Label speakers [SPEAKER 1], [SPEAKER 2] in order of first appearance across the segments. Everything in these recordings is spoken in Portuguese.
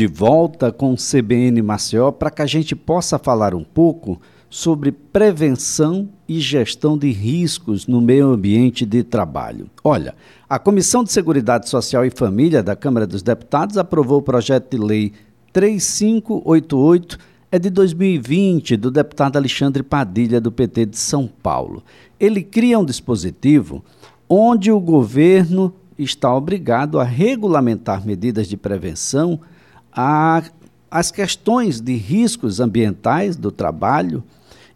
[SPEAKER 1] de volta com o CBN Maceió para que a gente possa falar um pouco sobre prevenção e gestão de riscos no meio ambiente de trabalho. Olha, a Comissão de Seguridade Social e Família da Câmara dos Deputados aprovou o projeto de lei 3588 é de 2020 do deputado Alexandre Padilha do PT de São Paulo. Ele cria um dispositivo onde o governo está obrigado a regulamentar medidas de prevenção às questões de riscos ambientais do trabalho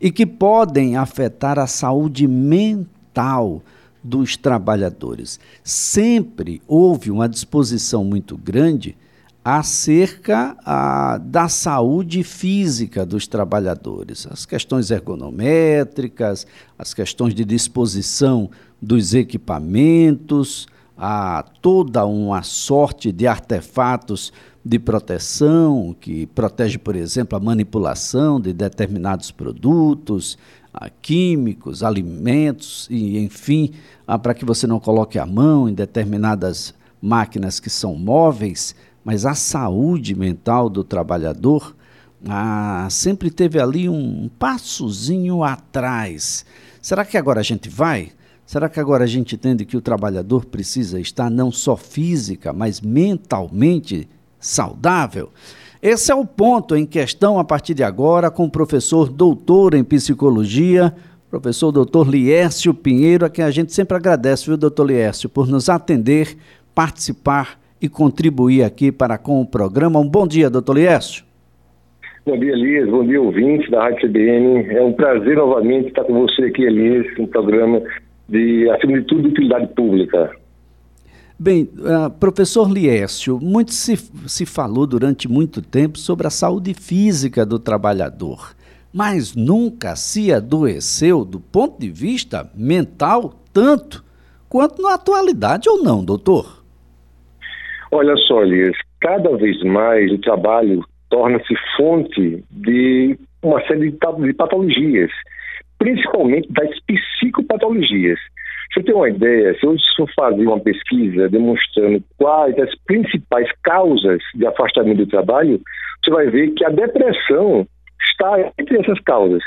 [SPEAKER 1] e que podem afetar a saúde mental dos trabalhadores. Sempre houve uma disposição muito grande acerca a, da saúde física dos trabalhadores, as questões ergonométricas, as questões de disposição dos equipamentos, a toda uma sorte de artefatos de proteção que protege, por exemplo, a manipulação de determinados produtos, químicos, alimentos e, enfim, para que você não coloque a mão em determinadas máquinas que são móveis, mas a saúde mental do trabalhador ah, sempre teve ali um passozinho atrás. Será que agora a gente vai? Será que agora a gente entende que o trabalhador precisa estar não só física, mas mentalmente saudável? Esse é o ponto em questão a partir de agora com o professor doutor em psicologia, professor doutor Liércio Pinheiro, a quem a gente sempre agradece, viu, doutor Liércio, por nos atender, participar e contribuir aqui para com o programa. Um bom dia, doutor Liércio.
[SPEAKER 2] Bom dia, Elias. Bom dia, ouvintes da Rádio CBN. É um prazer novamente estar com você aqui, Elias, no programa de, acima de tudo, de utilidade pública.
[SPEAKER 1] Bem, uh, professor Liécio, muito se, se falou durante muito tempo sobre a saúde física do trabalhador, mas nunca se adoeceu do ponto de vista mental tanto quanto na atualidade ou não, doutor?
[SPEAKER 2] Olha só, Elias, cada vez mais o trabalho torna-se fonte de uma série de patologias principalmente das psicopatologias. Você tem uma ideia, se eu fazer uma pesquisa demonstrando quais as principais causas de afastamento do trabalho, você vai ver que a depressão está entre essas causas.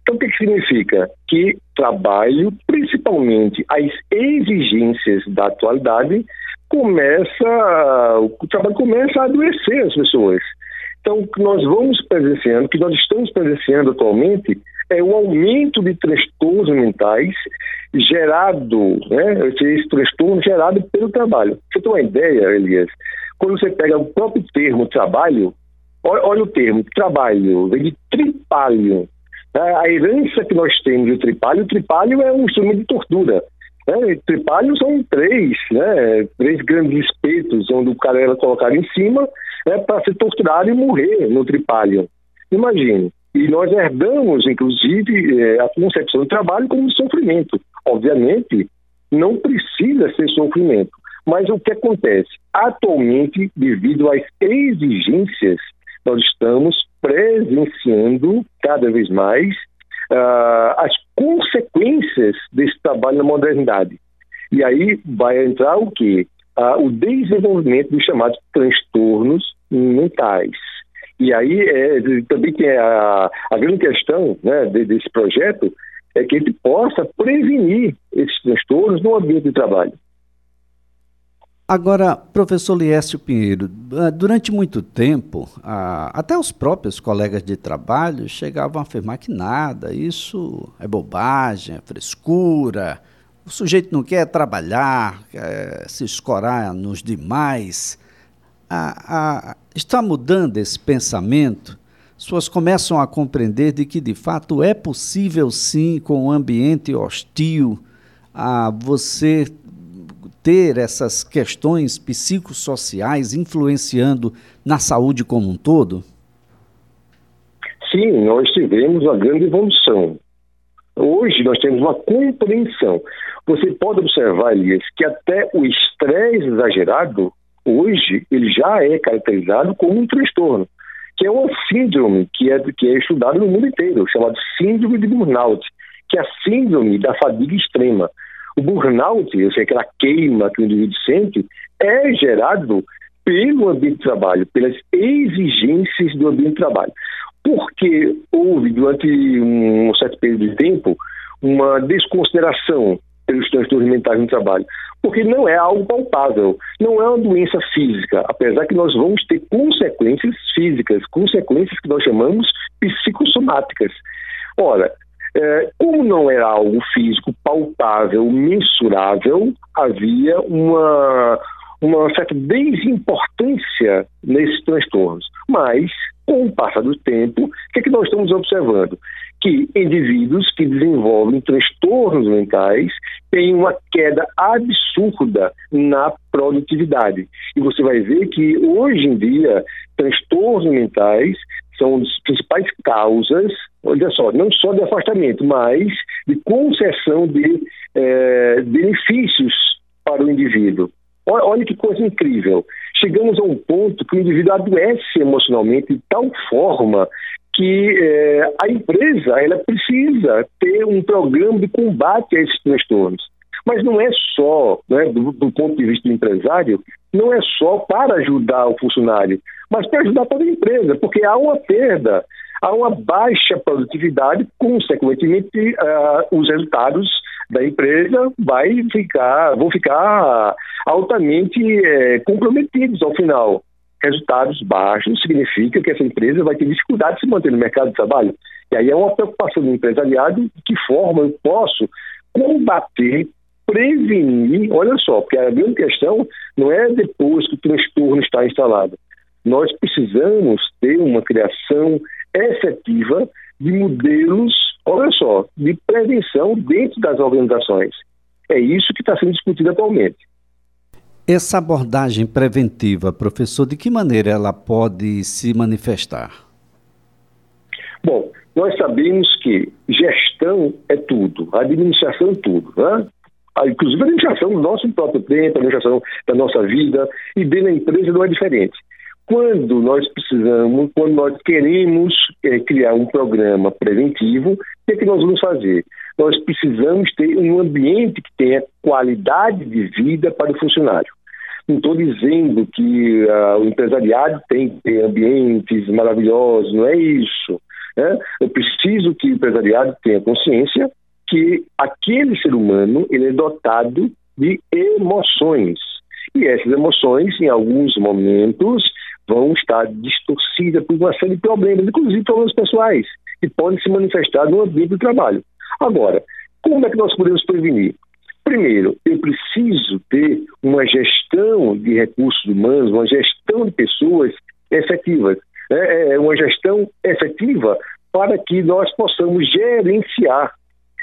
[SPEAKER 2] Então, o que, que significa? Que trabalho, principalmente as exigências da atualidade, começa, o trabalho começa a adoecer as pessoas. Então, o que nós vamos presenciando, o que nós estamos presenciando atualmente, é o aumento de transtornos mentais gerado, né, esse transtorno gerado pelo trabalho. Você tem uma ideia, Elias? Quando você pega o próprio termo trabalho, olha, olha o termo, trabalho, vem de tripalho. A herança que nós temos do tripalho, o tripalho é um instrumento de tortura. Né? Tripalho são três, né? três grandes espetos, onde o cara era colocado em cima né, para ser torturado e morrer no tripalho. Imagine. E nós herdamos, inclusive, é, a concepção do trabalho como sofrimento. Obviamente, não precisa ser sofrimento. Mas o que acontece? Atualmente, devido às exigências, nós estamos presenciando cada vez mais uh, as consequências desse trabalho na modernidade. E aí vai entrar o quê? Uh, o desenvolvimento dos chamados transtornos mentais. E aí é, também tem a, a grande questão né, desse projeto é que ele possa prevenir esses transtornos no ambiente de trabalho.
[SPEAKER 1] Agora, professor Liécio Pinheiro, ah, durante muito tempo, até os próprios colegas de trabalho chegavam a afirmar que nada, isso é bobagem, é frescura, o sujeito não quer trabalhar, quer se escorar nos demais a, a, está mudando esse pensamento? As pessoas começam a compreender de que, de fato, é possível, sim, com um ambiente hostil, a você ter essas questões psicossociais influenciando na saúde como um todo?
[SPEAKER 2] Sim, nós tivemos uma grande evolução. Hoje nós temos uma compreensão. Você pode observar, Elias, que até o estresse exagerado hoje ele já é caracterizado como um transtorno, que é uma síndrome que é, que é estudada no mundo inteiro, chamada síndrome de burnout, que é a síndrome da fadiga extrema. O burnout, ou seja, aquela queima que o indivíduo sente, é gerado pelo ambiente de trabalho, pelas exigências do ambiente de trabalho. Porque houve, durante um certo período de tempo, uma desconsideração pelos transtornos mentais no trabalho. Porque não é algo palpável, não é uma doença física, apesar que nós vamos ter consequências físicas, consequências que nós chamamos psicossomáticas. Ora, é, como não era algo físico palpável, mensurável, havia uma, uma certa desimportância nesses transtornos. Mas, com o passar do tempo, o que, é que nós estamos observando? Que indivíduos que desenvolvem transtornos mentais têm uma queda absurda na produtividade. E você vai ver que, hoje em dia, transtornos mentais são as principais causas, olha só, não só de afastamento, mas de concessão de é, benefícios para o indivíduo. Olha que coisa incrível. Chegamos a um ponto que o indivíduo adoece emocionalmente de tal forma que é, a empresa ela precisa ter um programa de combate a esses transtornos. Mas não é só, né, do, do, ponto de vista do empresário, não é só para ajudar o funcionário, mas para ajudar toda a empresa, porque há uma perda, há uma baixa produtividade, consequentemente, uh, os resultados da empresa vai ficar, vão ficar altamente é, comprometidos ao final. Resultados baixos significa que essa empresa vai ter dificuldade de se manter no mercado de trabalho. E aí é uma preocupação do empresariado de que forma eu posso combater, prevenir, olha só, porque a grande questão não é depois que o transtorno está instalado. Nós precisamos ter uma criação efetiva de modelos, olha só, de prevenção dentro das organizações. É isso que está sendo discutido atualmente.
[SPEAKER 1] Essa abordagem preventiva, professor, de que maneira ela pode se manifestar?
[SPEAKER 2] Bom, nós sabemos que gestão é tudo, administração é tudo, né? Ah, inclusive a administração do nosso próprio tempo, a administração da nossa vida, e dentro da empresa não é diferente. Quando nós precisamos, quando nós queremos é, criar um programa preventivo, o que, é que nós vamos fazer? Nós precisamos ter um ambiente que tenha qualidade de vida para o funcionário. Não estou dizendo que uh, o empresariado tem que ter ambientes maravilhosos, não é isso. Né? Eu preciso que o empresariado tenha consciência que aquele ser humano ele é dotado de emoções. E essas emoções, em alguns momentos, vão estar distorcidas por uma série de problemas, inclusive problemas pessoais, que podem se manifestar no ambiente do trabalho. Agora, como é que nós podemos prevenir? Primeiro, eu preciso ter uma gestão de recursos humanos, uma gestão de pessoas efetivas, né? é uma gestão efetiva para que nós possamos gerenciar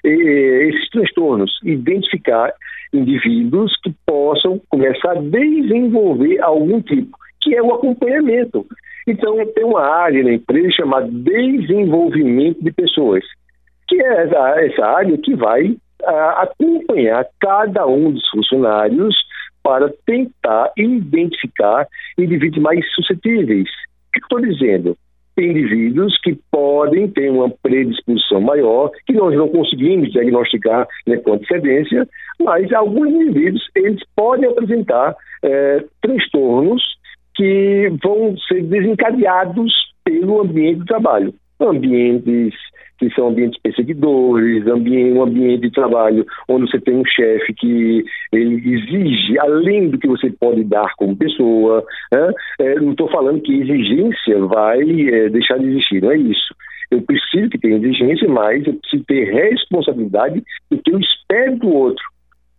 [SPEAKER 2] esses transtornos, identificar indivíduos que possam começar a desenvolver algum tipo que é o acompanhamento. Então, tem uma área na empresa chamada desenvolvimento de pessoas, que é essa área que vai acompanhar cada um dos funcionários para tentar identificar indivíduos mais suscetíveis. O que estou dizendo? Tem indivíduos que podem ter uma predisposição maior, que nós não conseguimos diagnosticar né, com antecedência, mas alguns indivíduos eles podem apresentar é, transtornos que vão ser desencadeados pelo ambiente de trabalho. Ambientes que são ambientes perseguidores, um ambiente de trabalho onde você tem um chefe que ele exige além do que você pode dar como pessoa. Né? É, não estou falando que exigência vai é, deixar de existir, não é isso. Eu preciso que tenha exigência, mas eu preciso ter responsabilidade do que eu espero do outro.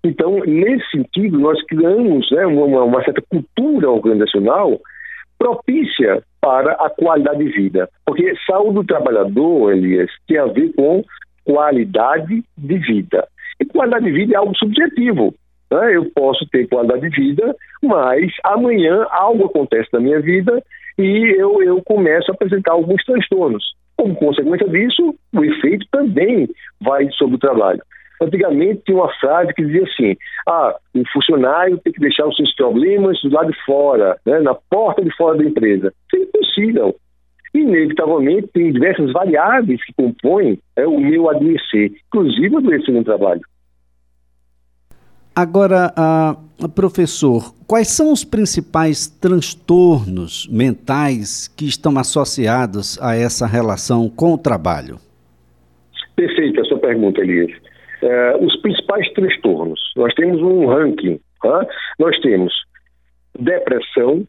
[SPEAKER 2] Então, nesse sentido, nós criamos né, uma, uma certa cultura organizacional propícia para a qualidade de vida. Porque saúde do trabalhador, Elias, tem a ver com qualidade de vida. E qualidade de vida é algo subjetivo. Né? Eu posso ter qualidade de vida, mas amanhã algo acontece na minha vida e eu, eu começo a apresentar alguns transtornos. Como consequência disso, o efeito também vai sobre o trabalho. Antigamente tinha uma frase que dizia assim: ah, o funcionário tem que deixar os seus problemas do lado de fora, né, na porta de fora da empresa. Isso é impossível. Inevitavelmente, tem diversas variáveis que compõem é, o meu adoecer, inclusive adoecer no trabalho.
[SPEAKER 1] Agora, professor, quais são os principais transtornos mentais que estão associados a essa relação com o trabalho?
[SPEAKER 2] Perfeita a sua pergunta, Elias. Uh, os principais transtornos. Nós temos um ranking. Tá? Nós temos depressão,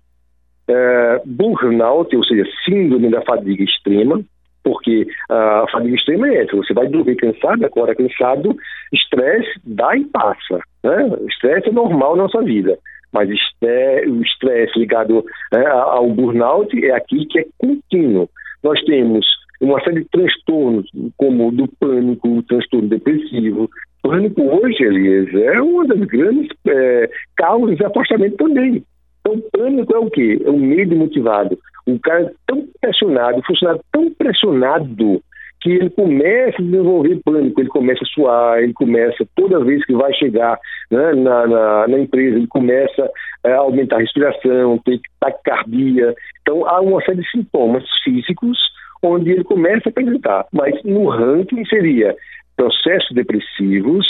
[SPEAKER 2] uh, burnout, ou seja, síndrome da fadiga extrema, porque a fadiga extrema é essa, você vai dormir cansado, acorda cansado, estresse dá e passa. Né? Estresse é normal na nossa vida, mas o estresse ligado né, ao burnout é aquilo que é contínuo. Nós temos uma série de transtornos, como do pânico, o transtorno depressivo. O pânico hoje, Elias, é uma das grandes é, causas de afastamento também. Então, o pânico é o quê? É o medo motivado. O cara é tão pressionado, o funcionário tão pressionado que ele começa a desenvolver pânico, ele começa a suar, ele começa, toda vez que vai chegar né, na, na, na, empresa, ele começa a aumentar a respiração, ter taquicardia. Então, há uma série de sintomas físicos onde ele começa a apresentar. Mas no ranking seria processos depressivos,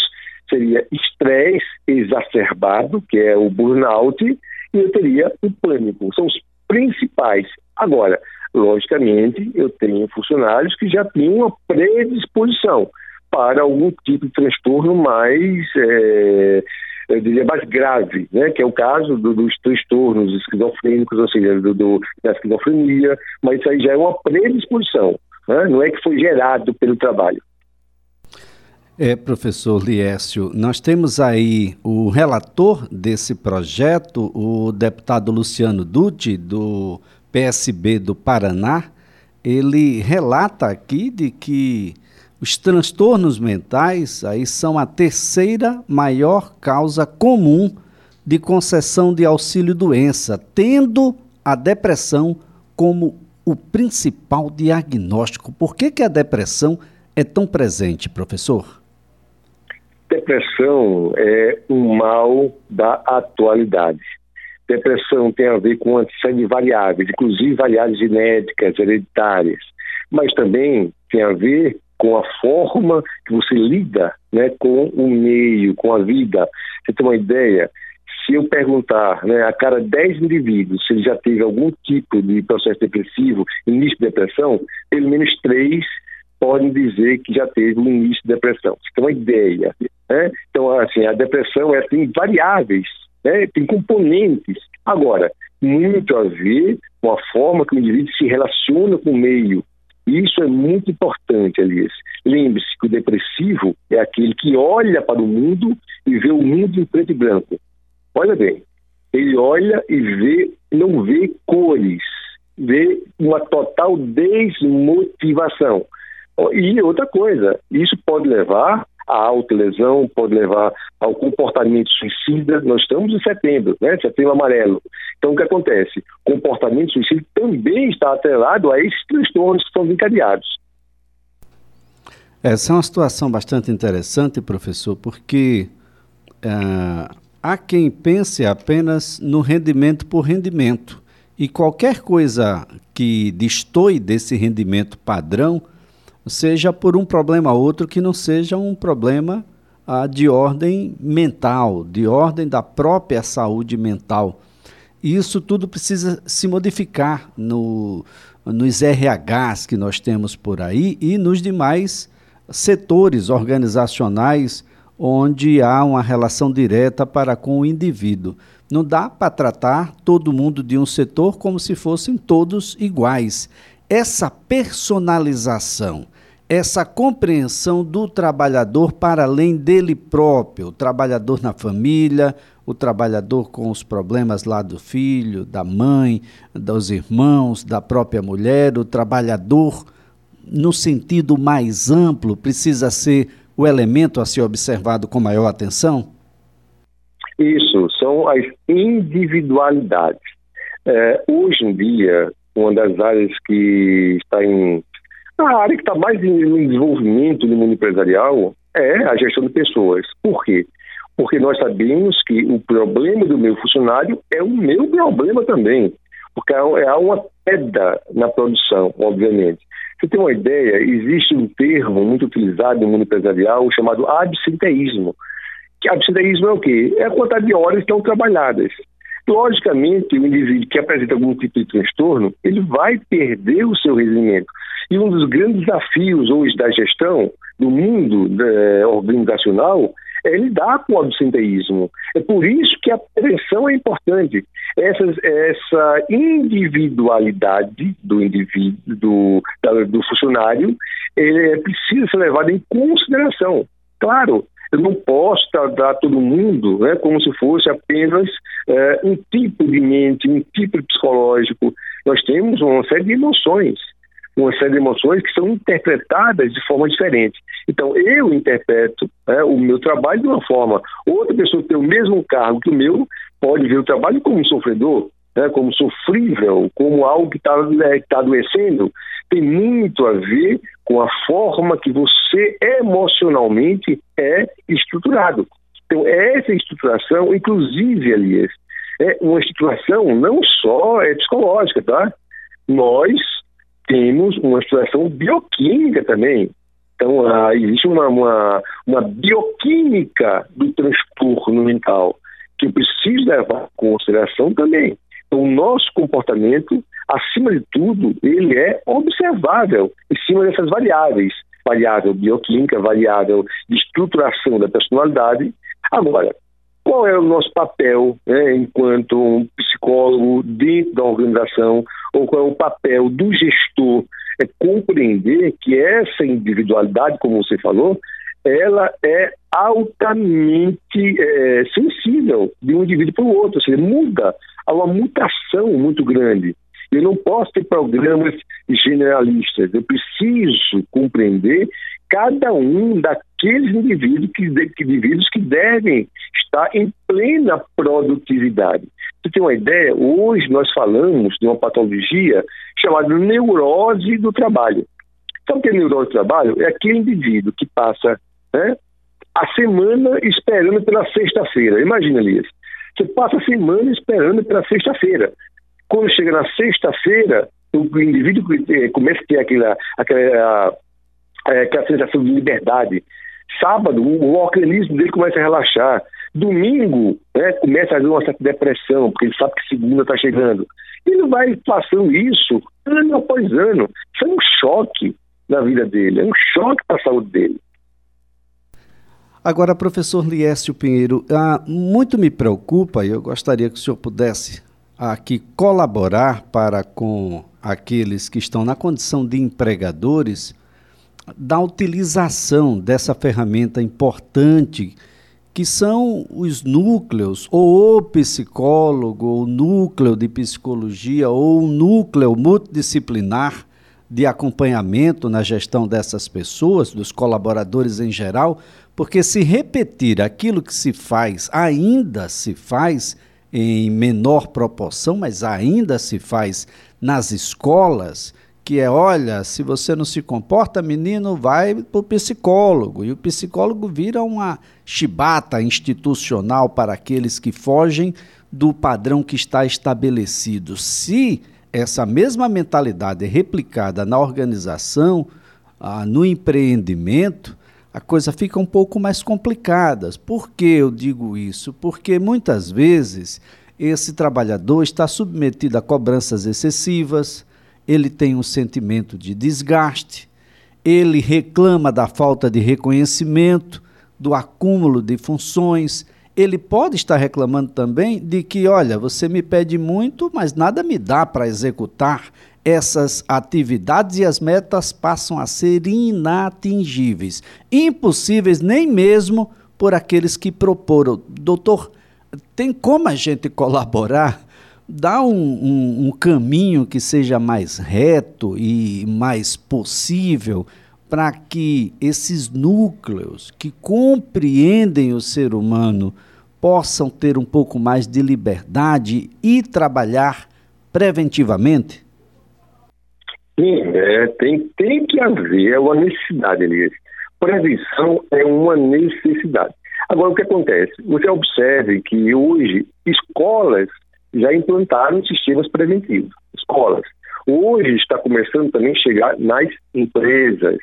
[SPEAKER 2] seria estresse exacerbado, que é o burnout, e eu teria o pânico. São os principais. Agora, logicamente, eu tenho funcionários que já tinham uma predisposição para algum tipo de transtorno mais, é, eu diria, mais grave, né? que é o caso do, dos transtornos esquizofrênicos, ou seja, do, do, da esquizofrenia, mas isso aí já é uma predisposição, né? não é que foi gerado pelo trabalho.
[SPEAKER 1] É, professor Liécio, nós temos aí o relator desse projeto, o deputado Luciano Dutti, do PSB do Paraná. Ele relata aqui de que os transtornos mentais aí são a terceira maior causa comum de concessão de auxílio-doença, tendo a depressão como o principal diagnóstico. Por que, que a depressão é tão presente, professor?
[SPEAKER 2] Depressão é um mal da atualidade. Depressão tem a ver com uma série de variáveis, inclusive variáveis genéticas, hereditárias, mas também tem a ver com a forma que você lida né, com o meio, com a vida. Você tem uma ideia? Se eu perguntar né, a cada 10 indivíduos se ele já teve algum tipo de processo depressivo, início de depressão, pelo menos três podem dizer que já teve um início de depressão. Você tem uma ideia. Né? Então, assim, a depressão é, tem variáveis, né? tem componentes. Agora, muito a ver com a forma que o indivíduo se relaciona com o meio. Isso é muito importante, Alice. Lembre-se que o depressivo é aquele que olha para o mundo e vê o mundo em preto e branco. Olha bem, ele olha e vê, não vê cores, vê uma total desmotivação. E outra coisa, isso pode levar à autolesão, pode levar ao comportamento suicida. Nós estamos em setembro, né? Setembro amarelo. Então, o que acontece? O comportamento suicida também está atrelado a esses transtornos que são encadeados.
[SPEAKER 1] Essa é uma situação bastante interessante, professor, porque uh, há quem pense apenas no rendimento por rendimento. E qualquer coisa que destoie desse rendimento padrão seja por um problema ou outro que não seja um problema ah, de ordem mental, de ordem da própria saúde mental. Isso tudo precisa se modificar no, nos RHs que nós temos por aí e nos demais setores organizacionais onde há uma relação direta para com o indivíduo. Não dá para tratar todo mundo de um setor como se fossem todos iguais. Essa personalização, essa compreensão do trabalhador para além dele próprio, o trabalhador na família, o trabalhador com os problemas lá do filho, da mãe, dos irmãos, da própria mulher, o trabalhador no sentido mais amplo precisa ser o elemento a ser observado com maior atenção?
[SPEAKER 2] Isso, são as individualidades. É, hoje em dia, uma das áreas que está em a área que está mais em desenvolvimento no mundo empresarial é a gestão de pessoas. Por quê? Porque nós sabemos que o problema do meu funcionário é o meu problema também. Porque há uma queda na produção, obviamente. Você tem uma ideia, existe um termo muito utilizado no mundo empresarial chamado absenteísmo. Que absenteísmo é o quê? É a quantidade de horas que estão trabalhadas. Logicamente, o indivíduo que apresenta algum tipo de transtorno, ele vai perder o seu rendimento. E um dos grandes desafios hoje da gestão do mundo eh, organizacional é lidar com o absenteísmo. É por isso que a prevenção é importante. Essa, essa individualidade do indivíduo, do, do funcionário, ele precisa ser levada em consideração. Claro, eu não posso tratar todo mundo né, como se fosse apenas é, um tipo de mente, um tipo psicológico. Nós temos uma série de emoções uma série de emoções que são interpretadas de forma diferente. Então, eu interpreto né, o meu trabalho de uma forma. Outra pessoa que tem o mesmo cargo que o meu pode ver o trabalho como um sofredor, né, como sofrível, como algo que está né, tá adoecendo. Tem muito a ver com a forma que você emocionalmente é estruturado. Então, essa estruturação, inclusive, Elias, é uma estruturação não só é psicológica, tá? Nós temos uma situação bioquímica também. Então, uh, existe uma, uma, uma, bioquímica do transtorno mental que eu preciso levar em consideração também. Então, o nosso comportamento, acima de tudo, ele é observável em cima dessas variáveis. Variável bioquímica, variável de estruturação da personalidade. Agora, qual é o nosso papel né, enquanto um psicólogo dentro da organização, ou qual é o papel do gestor? É compreender que essa individualidade, como você falou, ela é altamente é, sensível de um indivíduo para o outro, ou seja, muda, há uma mutação muito grande. Eu não posso ter programas generalistas, eu preciso compreender cada um daqueles indivíduos que, que, indivíduos que devem estar em plena produtividade. Você tem uma ideia? Hoje nós falamos de uma patologia chamada neurose do trabalho. Sabe o que é neurose do trabalho? É aquele indivíduo que passa né, a semana esperando pela sexta-feira. Imagina, Elias. Você passa a semana esperando pela sexta-feira. Quando chega na sexta-feira, o indivíduo começa a ter aquela, aquela é, aquela sensação de liberdade. Sábado, o, organismo dele começa a relaxar. Domingo, né, começa a haver uma certa depressão, porque ele sabe que segunda está chegando. Ele vai passando isso ano após ano. Isso é um choque na vida dele, é um choque para a saúde dele.
[SPEAKER 1] Agora, professor Liécio Pinheiro, ah, muito me preocupa e eu gostaria que o senhor pudesse aqui colaborar para com aqueles que estão na condição de empregadores da utilização dessa ferramenta importante que são os núcleos, ou o psicólogo, ou o núcleo de psicologia, ou o núcleo multidisciplinar de acompanhamento na gestão dessas pessoas, dos colaboradores em geral, porque se repetir aquilo que se faz, ainda se faz em menor proporção, mas ainda se faz nas escolas, que é, olha, se você não se comporta, menino, vai para o psicólogo. E o psicólogo vira uma chibata institucional para aqueles que fogem do padrão que está estabelecido. Se essa mesma mentalidade é replicada na organização, ah, no empreendimento, a coisa fica um pouco mais complicada. Por que eu digo isso? Porque muitas vezes esse trabalhador está submetido a cobranças excessivas, ele tem um sentimento de desgaste, ele reclama da falta de reconhecimento, do acúmulo de funções. Ele pode estar reclamando também de que, olha, você me pede muito, mas nada me dá para executar essas atividades e as metas passam a ser inatingíveis, impossíveis nem mesmo por aqueles que proporam. Doutor, tem como a gente colaborar dá um, um, um caminho que seja mais reto e mais possível para que esses núcleos que compreendem o ser humano possam ter um pouco mais de liberdade e trabalhar preventivamente?
[SPEAKER 2] Sim, é, tem, tem que haver é uma necessidade, Elias. Prevenção é uma necessidade. Agora, o que acontece? Você observe que hoje escolas já implantaram sistemas preventivos, escolas. Hoje está começando também a chegar nas empresas.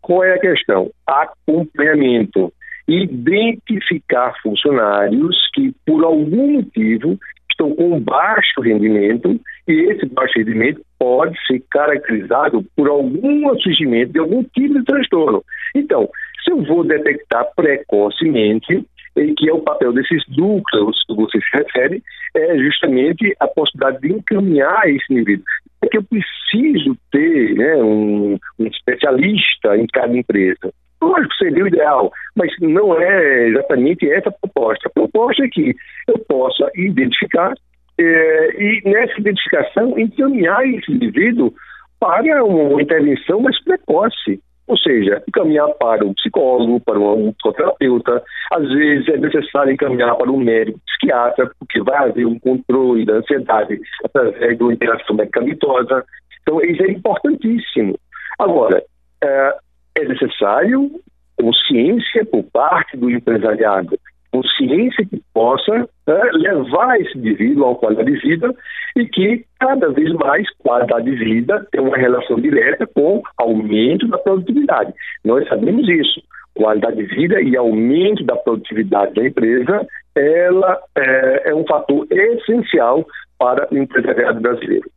[SPEAKER 2] Qual é a questão? Acompanhamento. identificar funcionários que, por algum motivo, estão com baixo rendimento e esse baixo rendimento pode ser caracterizado por algum surgimento de algum tipo de transtorno. Então, se eu vou detectar precocemente, e que é o papel desses núcleos que você se refere, é justamente a possibilidade de encaminhar esse indivíduo. É que eu preciso ter né, um, um especialista em cada empresa. Lógico, seria o ideal, mas não é exatamente essa a proposta. A proposta é que eu possa identificar é, e, nessa identificação, encaminhar esse indivíduo para uma intervenção mais precoce. Ou seja, encaminhar para um psicólogo, para um psicoterapeuta, às vezes é necessário encaminhar para um médico psiquiatra, porque vai haver um controle da ansiedade através de uma interação medicamentosa. Então, isso é importantíssimo. Agora, é, é necessário consciência por parte do empresariado consciência que possa né, levar esse indivíduo a uma qualidade de vida e que cada vez mais qualidade de vida tem uma relação direta com aumento da produtividade. Nós sabemos isso. Qualidade de vida e aumento da produtividade da empresa, ela é, é um fator essencial para o empresariado brasileiro.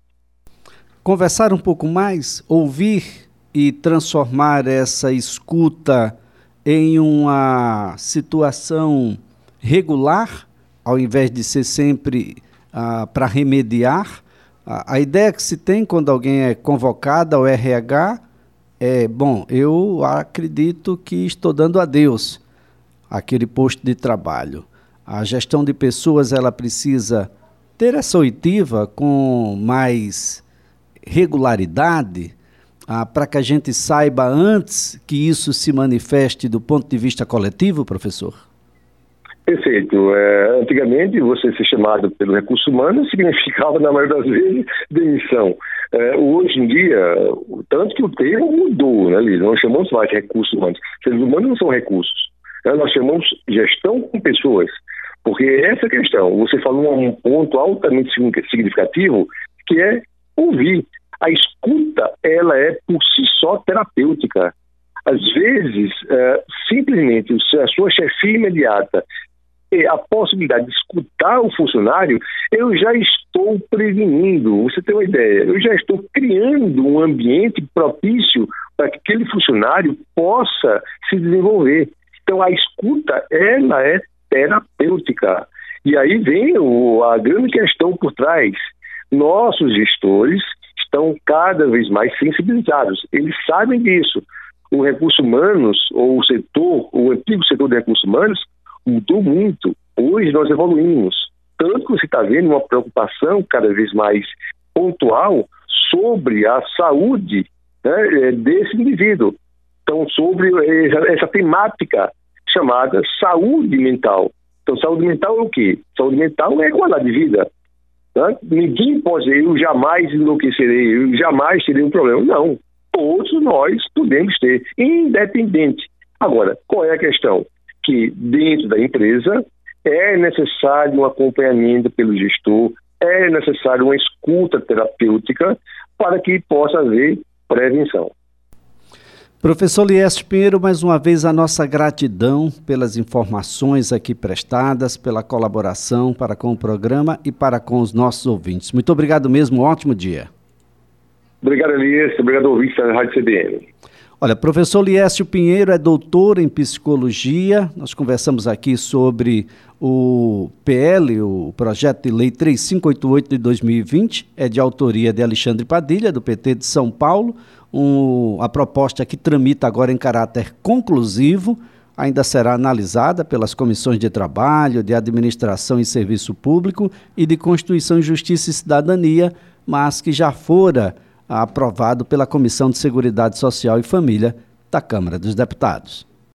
[SPEAKER 1] Conversar um pouco mais, ouvir e transformar essa escuta em uma situação regular, ao invés de ser sempre ah, para remediar. A, ideia que se tem quando alguém é convocado ao RH é: bom, eu acredito que estou dando a Deus aquele posto de trabalho. A gestão de pessoas ela precisa ter essa oitiva com mais regularidade ah, para que a gente saiba antes que isso se manifeste do ponto de vista coletivo, professor?
[SPEAKER 2] Perfeito. É, antigamente, você ser chamado pelo recurso humano significava, na maioria das vezes, demissão. É, hoje em dia, tanto que o termo mudou, né, Liz? Nós chamamos mais recursos humanos. Seres humanos não são recursos. Né? Nós chamamos gestão com pessoas. Porque essa questão, você falou um ponto altamente significativo, que é ouvir. A escuta, ela é por si só terapêutica. Às vezes, é, simplesmente a sua chefia imediata a possibilidade de escutar o funcionário, eu já estou prevenindo. Você tem uma ideia? Eu já estou criando um ambiente propício para que aquele funcionário possa se desenvolver. Então, a escuta, ela é terapêutica. E aí vem o, a grande questão por trás. Nossos gestores estão cada vez mais sensibilizados. Eles sabem disso. O recurso humanos, ou o setor, o antigo setor de recursos humanos, mudou muito. Hoje nós evoluímos. Tanto que você está vendo uma preocupação cada vez mais pontual sobre a saúde né, desse indivíduo. Então, sobre essa temática chamada saúde mental. Então, saúde mental é o quê? Saúde mental é qualidade de vida. Né? Ninguém pode dizer, eu jamais enlouquecerei, eu jamais terei um problema. Não. Todos nós podemos ter, independente. Agora, qual é a questão? Que dentro da empresa é necessário um acompanhamento pelo gestor, é necessário uma escuta terapêutica para que possa haver prevenção.
[SPEAKER 1] Professor Lieste Pinheiro, mais uma vez a nossa gratidão pelas informações aqui prestadas, pela colaboração para com o programa e para com os nossos ouvintes. Muito obrigado mesmo, um ótimo dia.
[SPEAKER 2] Obrigado, Elias. Obrigado, ouvintes da Rádio CBN.
[SPEAKER 1] Olha, professor Liécio Pinheiro é doutor em psicologia. Nós conversamos aqui sobre o PL, o projeto de lei 3588 de 2020, é de autoria de Alexandre Padilha, do PT de São Paulo um, a proposta que tramita agora em caráter conclusivo ainda será analisada pelas comissões de trabalho, de administração e serviço público e de Constituição, Justiça e Cidadania, mas que já fora aprovado pela Comissão de Seguridade Social e Família da Câmara dos Deputados.